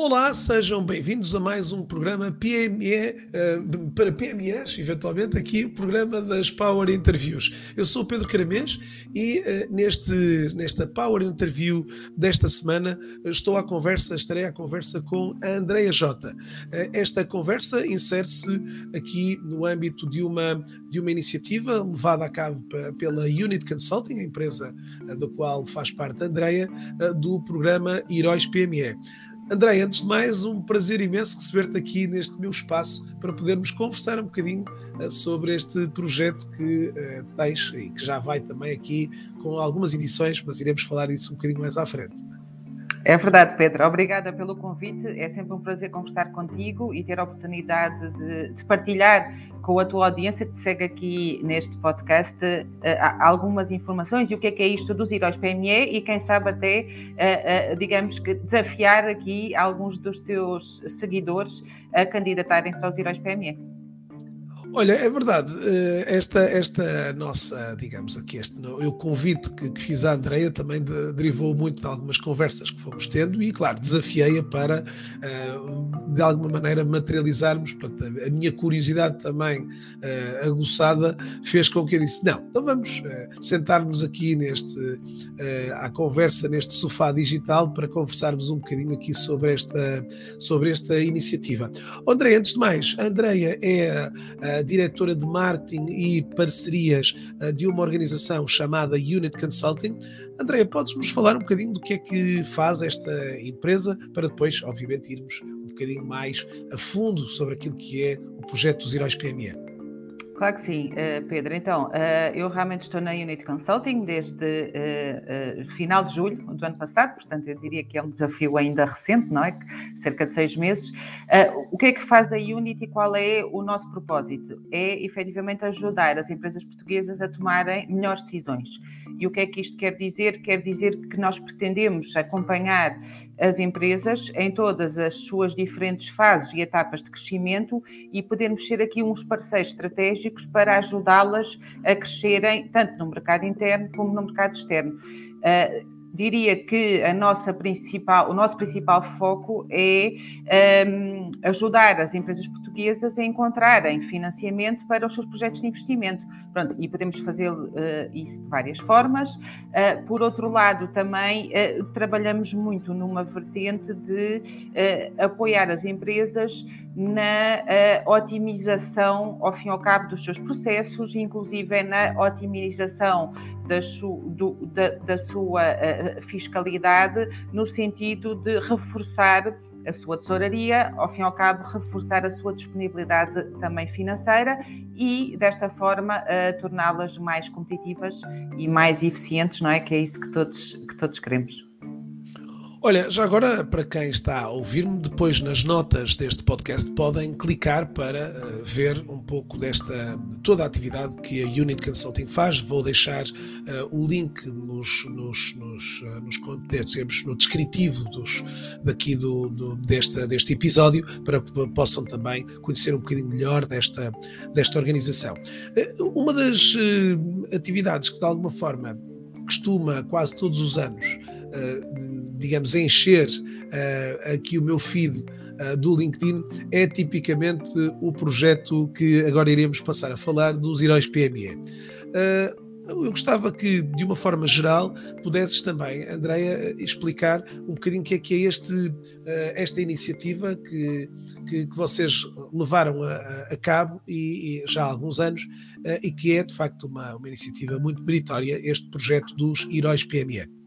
Olá, sejam bem-vindos a mais um programa PME uh, eh, para PMEs, eventualmente aqui o programa das Power Interviews. Eu sou o Pedro Caramês e uh, neste, nesta Power Interview desta semana estou à conversa, estarei à conversa com a Andrea Jota. Uh, esta conversa insere-se aqui no âmbito de uma, de uma iniciativa levada a cabo pela Unit Consulting, a empresa da qual faz parte a Andrea, do programa Heróis PME. André, antes de mais, um prazer imenso receber-te aqui neste meu espaço para podermos conversar um bocadinho uh, sobre este projeto que uh, tens e que já vai também aqui com algumas edições, mas iremos falar disso um bocadinho mais à frente. É verdade, Pedro. Obrigada pelo convite. É sempre um prazer conversar contigo e ter a oportunidade de, de partilhar com a tua audiência que segue aqui neste podcast uh, algumas informações e o que é que é isto dos heróis PME e quem sabe até, uh, uh, digamos que desafiar aqui alguns dos teus seguidores a candidatarem-se aos heróis PME. Olha, é verdade, eh, esta, esta nossa, digamos aqui, este o convite que, que fiz à Andreia também de, derivou muito de algumas conversas que fomos tendo e, claro, desafiei-a para, eh, de alguma maneira, materializarmos. Portanto, a minha curiosidade também uh, aguçada fez com que eu disse: não, então vamos sentarmos aqui neste, à conversa, neste sofá digital, para conversarmos um bocadinho aqui sobre esta, sobre esta iniciativa. André, antes de mais, a Andreia é diretora de marketing e parcerias uh, de uma organização chamada Unit Consulting. Andréia, podes-nos falar um bocadinho do que é que faz esta empresa para depois, obviamente, irmos um bocadinho mais a fundo sobre aquilo que é o projeto dos Heróis PME? Claro que sim, uh, Pedro. Então, uh, eu realmente estou na Unity Consulting desde uh, final de julho do ano passado, portanto, eu diria que é um desafio ainda recente, não é? Cerca de seis meses. o que é que faz a Unity e qual é o nosso propósito? É efetivamente ajudar as empresas portuguesas a tomarem melhores decisões. E o que é que isto quer dizer? Quer dizer que nós pretendemos acompanhar as empresas em todas as suas diferentes fases e etapas de crescimento e podermos ser aqui uns parceiros estratégicos para ajudá-las a crescerem tanto no mercado interno como no mercado externo. Uh, diria que a nossa principal, o nosso principal foco é um, ajudar as empresas portuguesas a encontrarem financiamento para os seus projetos de investimento Pronto, e podemos fazer uh, isso de várias formas. Uh, por outro lado, também uh, trabalhamos muito numa vertente de apoiar as empresas na otimização, ao fim e ao cabo, dos seus processos, inclusive na otimização da, su, do, da, da sua fiscalidade, no sentido de reforçar a sua tesouraria, ao fim e ao cabo, reforçar a sua disponibilidade também financeira e, desta forma, torná-las mais competitivas e mais eficientes, não é? Que é isso que todos, que todos queremos. Olha, já agora, para quem está a ouvir-me, depois nas notas deste podcast podem clicar para uh, ver um pouco desta, de toda a atividade que a Unit Consulting faz. Vou deixar uh, o link nos, nos, nos, uh, nos no descritivo dos, daqui do, do, desta, deste episódio, para que possam também conhecer um bocadinho melhor desta, desta organização. uma das atividades que, de alguma forma, costuma quase todos os anos digamos, encher uh, aqui o meu feed uh, do LinkedIn é tipicamente o projeto que agora iremos passar a falar dos heróis PME. eu gostava que, de uma forma geral, pudesses também, Andreia, explicar um bocadinho o que é que é este, esta iniciativa que, que, que vocês levaram a, a cabo e, e, já há alguns anos e que é, de facto, uma, uma iniciativa muito meritória, este projeto dos Heróis PME.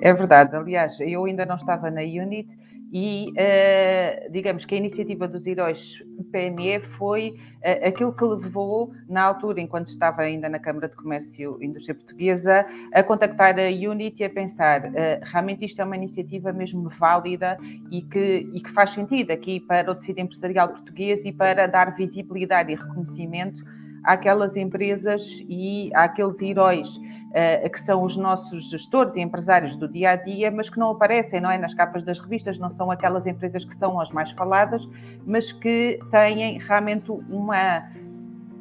É verdade, aliás, eu ainda não estava na Unit e uh, digamos que a iniciativa dos heróis PME foi uh, aquilo que levou, na altura, enquanto estava ainda na Câmara de Comércio e Indústria Portuguesa, a contactar a Unity e a pensar uh, realmente isto é uma iniciativa mesmo válida e que, e que faz sentido aqui para o tecido empresarial português e para dar visibilidade e reconhecimento àquelas empresas e àqueles heróis que são os nossos gestores e empresários do dia a dia, mas que não aparecem não é, nas capas das revistas, não são aquelas empresas que são as mais faladas, mas que têm realmente uma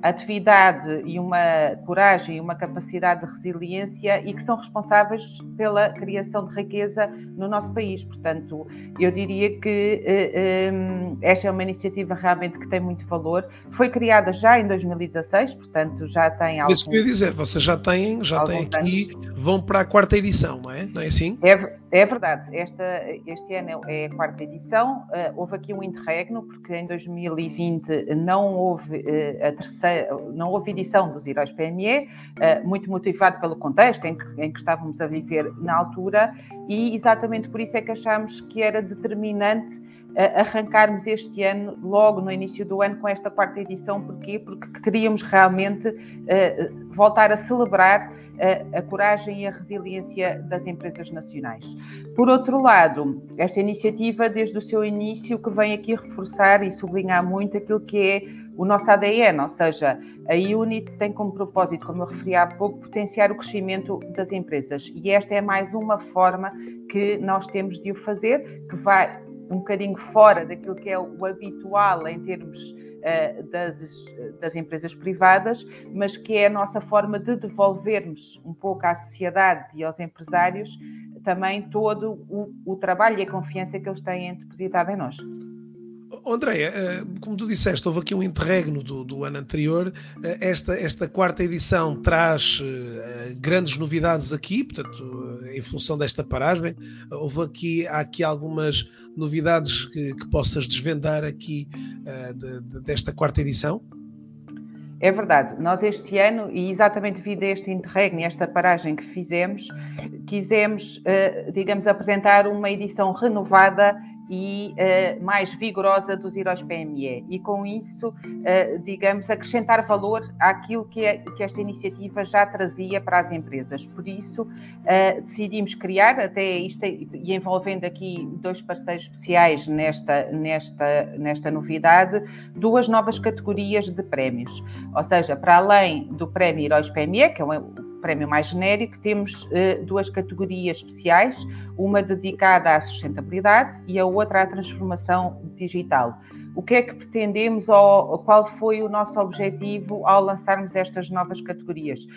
atividade e uma coragem e uma capacidade de resiliência e que são responsáveis pela criação de riqueza no nosso país. Portanto, eu diria que eh, eh, esta é uma iniciativa realmente que tem muito valor. Foi criada já em 2016, portanto já tem algo. Isso que eu ia dizer, vocês já têm, já têm aqui, anos. vão para a quarta edição, não é? Não é assim? É, é verdade. Esta, este ano é a quarta edição. Uh, houve aqui um interregno, porque em 2020 não houve uh, a terceira, não houve edição dos Heróis PME, uh, eh, muito motivado pelo contexto em que, em que, estávamos a viver na altura, e exatamente por isso é que achámos que era determinante arrancarmos este ano, logo no início do ano, com esta quarta edição. Porquê? Porque queríamos realmente voltar a celebrar a, a, coragem e a resiliência das empresas nacionais. Por outro lado, esta iniciativa, desde o seu início, que vem aqui reforçar e sublinhar muito aquilo que é o nosso ADN, ou seja, a UNIT tem como propósito, como eu referi há pouco, potenciar o crescimento das empresas. E esta é mais uma forma que nós temos de o fazer, que vai um bocadinho fora daquilo que é o habitual em termos uh, das, das empresas privadas, mas que é a nossa forma de devolvermos um pouco à sociedade e aos empresários também todo o, o trabalho e a confiança que eles têm depositado em nós. Andréia, eh, como tu disseste, houve aqui um interregno do, do ano anterior. Eh, esta, esta quarta edição traz uh, grandes novidades aqui, portanto, em função desta paragem. Houve aqui, há aqui algumas novidades que, que possas desvendar aqui de, de, desta quarta edição? É verdade. Nós este ano, e exatamente devido a este interregno e esta paragem que fizemos, quisemos, digamos, apresentar uma edição renovada e uh, mais vigorosa dos heróis PME e com isso, uh, digamos, acrescentar valor àquilo que, é, que, esta iniciativa já trazia para as empresas. Por isso, uh, decidimos criar, até isto, e envolvendo aqui dois parceiros especiais nesta, nesta, nesta novidade, duas novas categorias de prémios. Ou seja, para além do prémio Heróis PME, que é um prémio mais genérico, temos uh, duas categorias especiais, uma dedicada à sustentabilidade e a outra à transformação digital. O que é que pretendemos ou qual foi o nosso objetivo ao lançarmos estas novas categorias?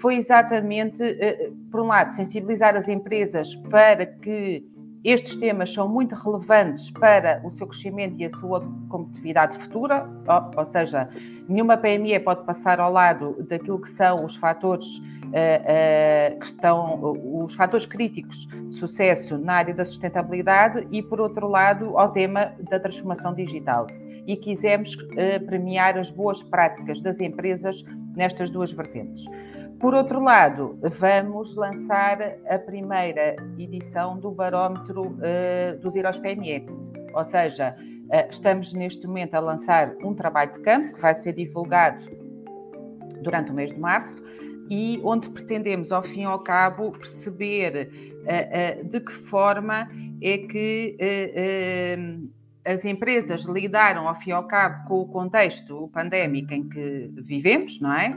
Foi exatamente, uh, por um lado, sensibilizar as empresas para que estes temas são muito relevantes para o seu crescimento e a sua competitividade futura, ou, ou seja, nenhuma PME pode passar ao lado daquilo que são os fatores uh, que estão os fatores críticos de sucesso na área da sustentabilidade e, por outro lado, ao tema da transformação digital. E quisemos uh, premiar as boas práticas das empresas nestas duas vertentes. Por outro lado, vamos lançar a primeira edição do barómetro dos Heróis PME, ou seja, estamos neste momento a lançar um trabalho de campo que vai ser divulgado durante o mês de março e onde pretendemos, ao fim e ao cabo, perceber uh, de que forma é que as empresas lidaram, ao fim e ao cabo, com o contexto pandémico em que vivemos, não é?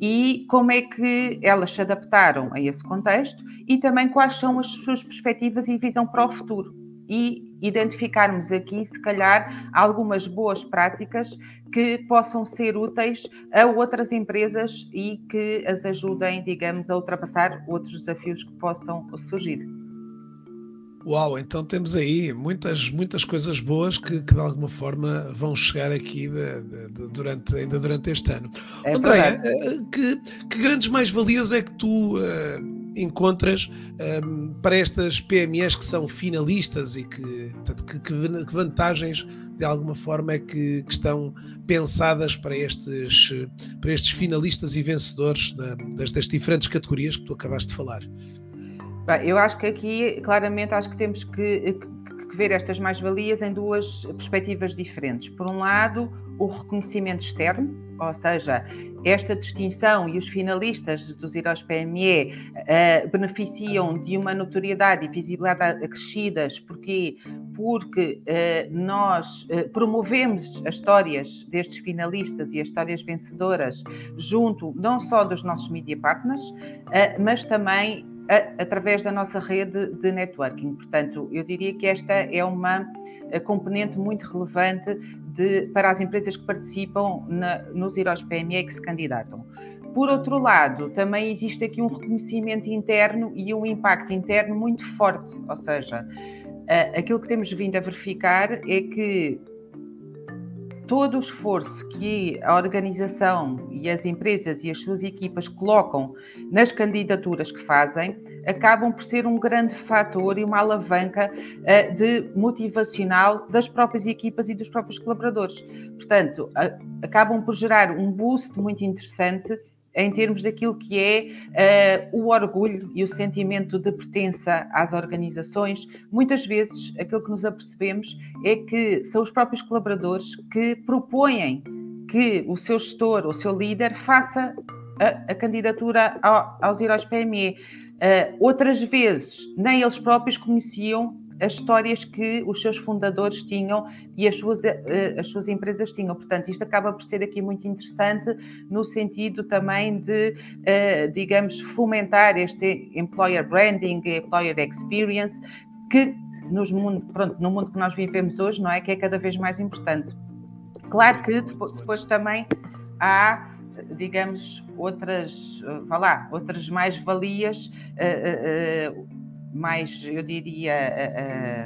E como é que elas se adaptaram a esse contexto e também quais são as suas perspectivas e visão para o futuro. E identificarmos aqui, se calhar, algumas boas práticas que possam ser úteis a outras empresas e que as ajudem, digamos, a ultrapassar outros desafios que possam surgir. Uau, então temos aí muitas, muitas coisas boas que, que de alguma forma vão chegar aqui de, de, durante, ainda durante este ano. É Andréia, eh, que, que, grandes mais-valias é que tu uh, encontras um, para estas PMEs que são finalistas e que, que, que vantagens de alguma forma é que, que, estão pensadas para estes, para estes finalistas e vencedores das, das diferentes categorias que tu acabaste de falar? eu acho que aqui, claramente, acho que temos que, que ver estas mais-valias em duas perspectivas diferentes. Por um lado, o reconhecimento externo, ou seja, esta distinção e os finalistas dos Heróis PME uh, beneficiam de uma notoriedade e visibilidade acrescidas, porque porque uh, nós uh, promovemos as histórias destes finalistas e as histórias vencedoras junto não só dos nossos media partners, mas também a, através da nossa rede de networking. Portanto, eu diria que esta é uma componente muito relevante de, para as empresas que participam na, nos Heróis PME que se candidatam. Por outro lado, também existe aqui um reconhecimento interno e um impacto interno muito forte, ou seja, aquilo que temos vindo a verificar é que todo o esforço que a organização e as empresas e as suas equipas colocam nas candidaturas que fazem acabam por ser um grande fator e uma alavanca uh, de motivacional das próprias equipas e dos próprios colaboradores. Portanto, acabam por gerar um boost muito interessante em termos daquilo que é uh, o orgulho e o sentimento de pertença às organizações. Muitas vezes, aquilo que nos apercebemos é que são os próprios colaboradores que propõem que o seu gestor, o seu líder, faça a, a candidatura ao, aos heróis PME. Uh, outras vezes, nem eles próprios conheciam as histórias que os seus fundadores tinham e as suas, eh, as suas empresas tinham. Portanto, isto acaba por ser aqui muito interessante no sentido também de, eh, digamos, fomentar este employer branding, employer experience, que nos mundo, pronto, no mundo que nós vivemos hoje, não é? Que é cada vez mais importante. Claro que depois também há digamos, outras, eh, vá lá, outras mais-valias uh, uh, mais, eu diria,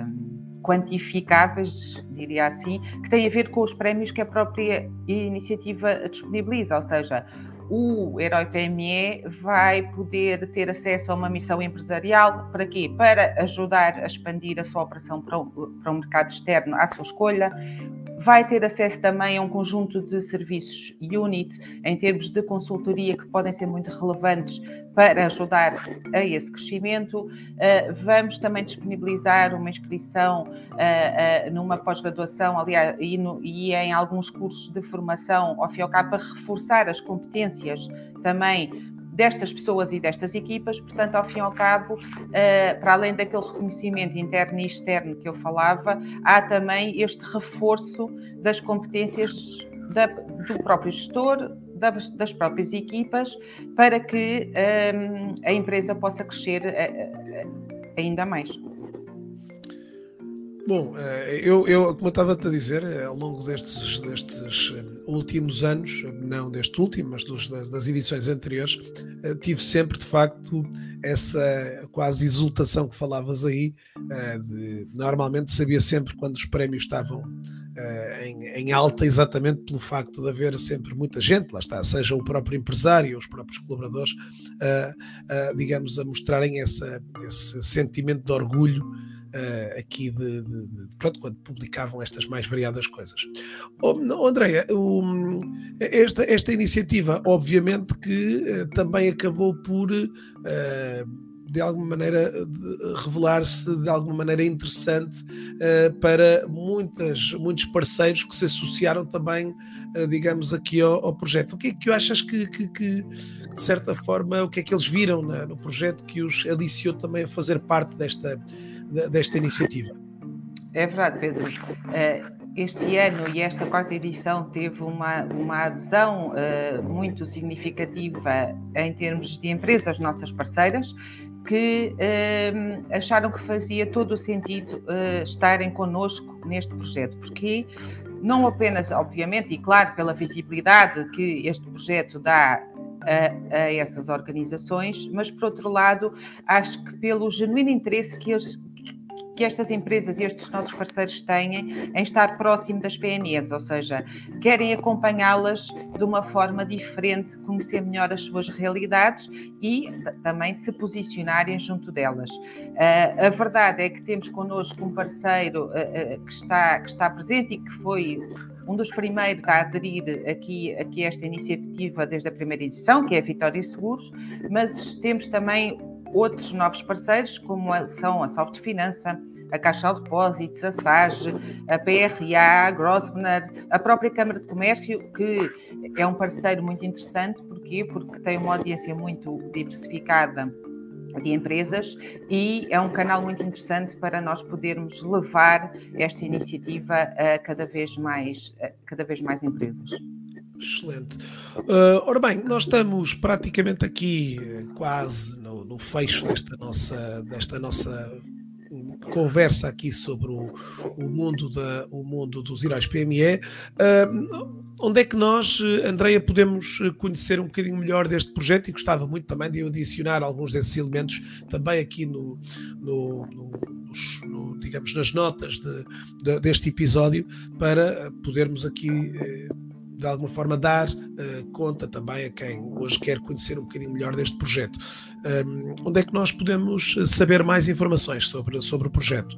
uh, quantificáveis, diria assim, que têm a ver com os prémios que a própria iniciativa disponibiliza, ou seja, o Herói PME vai poder ter acesso a uma missão empresarial, para quê? Para ajudar a expandir a sua operação para o, para o mercado externo à sua escolha, vai ter acesso também a um conjunto de serviços UNIT em termos de consultoria que podem ser muito relevantes para ajudar a esse crescimento. Uh, vamos também disponibilizar uma inscrição uh, uh, numa pós-graduação, aliás, e, em alguns cursos de formação ao para reforçar as competências também destas pessoas e destas equipas, portanto, ao fim e ao cabo, para além daquele reconhecimento interno e externo que eu falava, há também este reforço das competências do próprio gestor, das, próprias equipas para que um, a empresa possa crescer uh, ainda mais. Bom, eu, eu como estava-te a dizer, ao longo destes, destes últimos anos, não deste último, mas dos, das edições anteriores, tive sempre, de facto, essa quase exultação que falavas aí. De, normalmente sabia sempre quando os prémios estavam em, em, alta exatamente pelo facto de haver sempre muita gente, lá está, seja o próprio empresário os próprios colaboradores, uh, uh, digamos, a mostrarem essa, esse sentimento de orgulho Uh, aqui de, de, de, pronto, quando publicavam estas mais variadas coisas. Oh, Andréia, esta, esta iniciativa, obviamente que uh, também acabou por uh, de alguma maneira revelar-se de alguma maneira interessante uh, para muitas, muitos parceiros que se associaram também, uh, digamos, aqui ao, ao, projeto. O que é que achas que, que, que, de certa forma, o que é que eles viram no projeto que os aliciou também a fazer parte desta, desta iniciativa? É verdade, Pedro. Uh, este ano e esta quarta edição teve uma, uma adesão uh, muito significativa em termos de empresas nossas parceiras que uh, acharam que fazia todo o sentido uh, estarem connosco neste projeto, porque não apenas, obviamente, e claro, pela visibilidade que este projeto dá a, a, essas organizações, mas por outro lado, acho que pelo genuíno interesse que eles, que estas empresas e estes nossos parceiros têm em estar próximo das PMEs, ou seja, querem acompanhá-las de uma forma diferente, conhecer melhor as suas realidades e também se posicionarem junto delas. Uh, a verdade é que temos connosco um parceiro uh, uh, que, está, que está presente e que foi um dos primeiros a aderir aqui, aqui a esta iniciativa desde a primeira edição, que é a Vitória Seguros, mas temos também outros novos parceiros, como são a Soft Finança, a Caixa de Depósitos, a SAGE, a PRA, a Grosvenor, a própria Câmara de Comércio, que é um parceiro muito interessante, porquê? Porque tem uma audiência muito diversificada de empresas e é um canal muito interessante para nós podermos levar esta iniciativa a cada vez mais, cada vez mais empresas. Excelente. Uh, ora bem, nós estamos praticamente aqui quase no, no fecho desta nossa, desta nossa conversa aqui sobre o, o, mundo, da, o mundo dos heróis PME. Uh, onde é que nós, Andreia, podemos conhecer um bocadinho melhor deste projeto e gostava muito também de adicionar alguns desses elementos também aqui no, no, no, no digamos, nas notas de, de, deste episódio para podermos aqui eh, de alguma forma dar uh, conta também a quem hoje quer conhecer um bocadinho melhor deste projeto. Um, onde é que nós podemos saber mais informações sobre, sobre o projeto?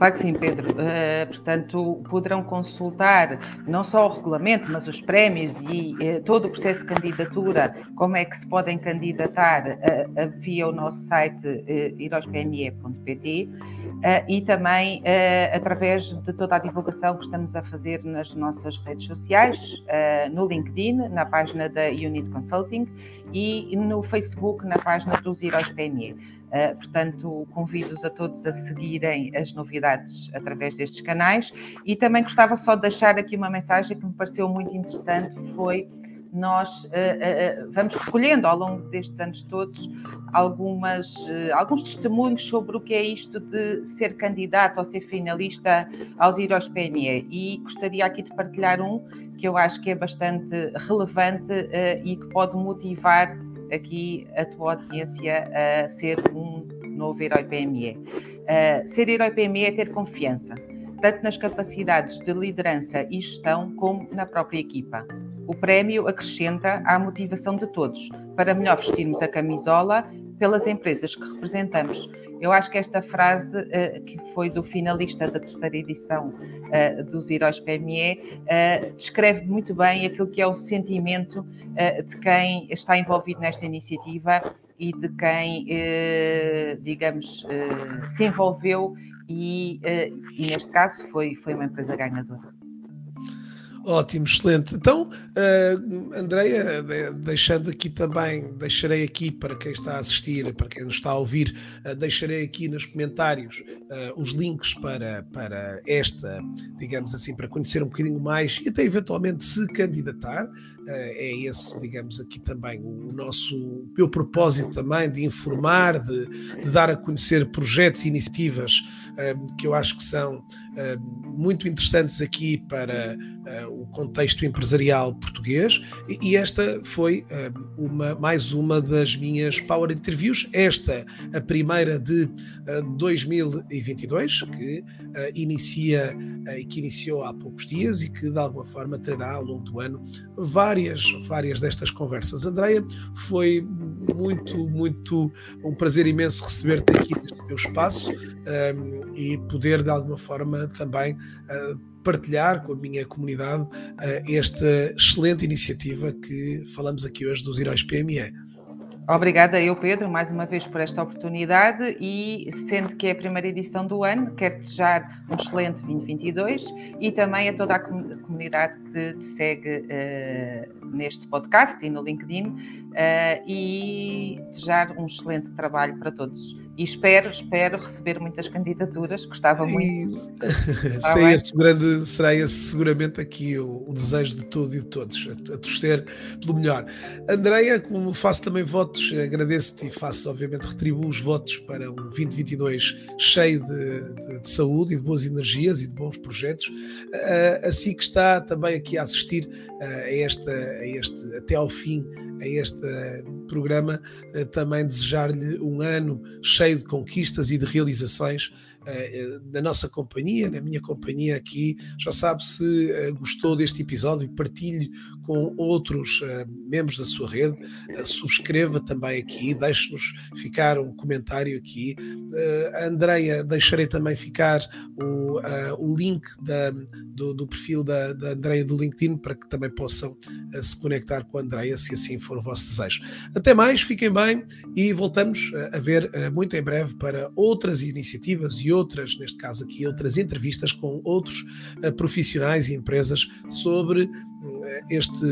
Claro que sim, Pedro. Uh, portanto, poderão consultar não só o regulamento, mas os prémios e uh, todo o processo de candidatura, como é que se podem candidatar uh, via o nosso site uh, e também através de toda a divulgação que estamos a fazer nas nossas redes sociais, no LinkedIn, na página da Unit Consulting e no Facebook, na página dos Heróis PME. Uh, portanto, convido-os a todos a seguirem as novidades através destes canais. E também gostava só de deixar aqui uma mensagem que me pareceu muito interessante, foi nós uh, uh, vamos recolhendo ao longo destes anos todos algumas, alguns testemunhos sobre o que é isto de ser candidato ou ser finalista aos Heróis PME e. Gostaria aqui de partilhar um que eu acho que é bastante relevante e que pode motivar aqui a tua audiência a ser um novo herói PME. Uh, ser herói PME é ter confiança, tanto nas capacidades de liderança e gestão como na própria equipa. O prémio acrescenta à motivação de todos para melhor vestirmos a camisola pelas empresas que representamos eu acho que esta frase, uh, que foi do finalista da terceira edição uh, dos Heróis PME, uh, descreve muito bem aquilo que é o sentimento de quem está envolvido nesta iniciativa e de quem, digamos, se envolveu e, e, neste caso, foi, foi uma empresa ganhadora. Ótimo, excelente. Então, uh, Andreia, deixando aqui também, deixarei aqui para quem está a assistir, para quem nos está a ouvir, uh, deixarei aqui nos comentários uh, os links para, para esta, digamos assim, para conhecer um bocadinho mais e até eventualmente se candidatar. é esse, digamos, aqui também o, nosso, o meu propósito também de informar, de, de dar a conhecer projetos e iniciativas que eu acho que são muito interessantes aqui para o contexto empresarial português e esta foi uma, mais uma das minhas Power Interviews, esta a primeira de 2022 que inicia e que iniciou há poucos dias e que de alguma forma terá ao longo do ano várias, várias destas conversas. Andreia, foi muito, muito um prazer imenso receber-te aqui neste meu espaço e poder de alguma forma também uh, partilhar com a minha comunidade uh, esta excelente iniciativa que falamos aqui hoje dos Heróis PME. Obrigada eu, Pedro, mais uma vez por esta oportunidade e, sendo que é a primeira edição do ano, quero desejar um excelente 2022 e também a toda a comunidade que te segue uh, neste podcast e no LinkedIn uh, e desejar um excelente trabalho para todos e espero, espero receber muitas candidaturas, gostava muito. Sei esse grande, será esse seguramente aqui o, o, desejo de tudo e de todos, a, a torcer pelo melhor. Andreia, como faço também votos, agradeço-te e faço, obviamente, retribuo os votos para um 2022 cheio de, de, de saúde e de boas energias e de bons projetos. Uh, assim que está também aqui a assistir a, esta, a este, até ao fim, a este programa, uh, também desejar-lhe um ano cheio de conquistas e de realizações na nossa companhia, na minha companhia aqui. Já sabe se uh, gostou deste episódio, partilhe com outros membros da sua rede, subscreva também aqui, deixe-nos ficar um comentário aqui. Andreia, deixarei também ficar o, o link da, do, do, perfil da, da Andreia do LinkedIn para que também possam se conectar com a Andreia, se assim for o vosso desejo. Até mais, fiquem bem e voltamos a ver muito em breve para outras iniciativas e outras, neste caso aqui, outras entrevistas com outros uh, profissionais e empresas sobre uh, este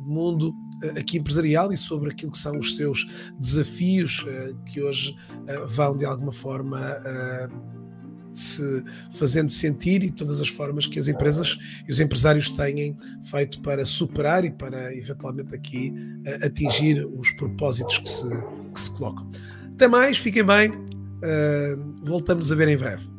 mundo uh, aqui empresarial e sobre aquilo que são os seus desafios que hoje vão de alguma forma se fazendo sentir e todas as formas que as empresas e os empresários têm feito para superar e para eventualmente aqui atingir os propósitos que se, que se colocam. Até mais, fiquem bem voltamos a ver em breve.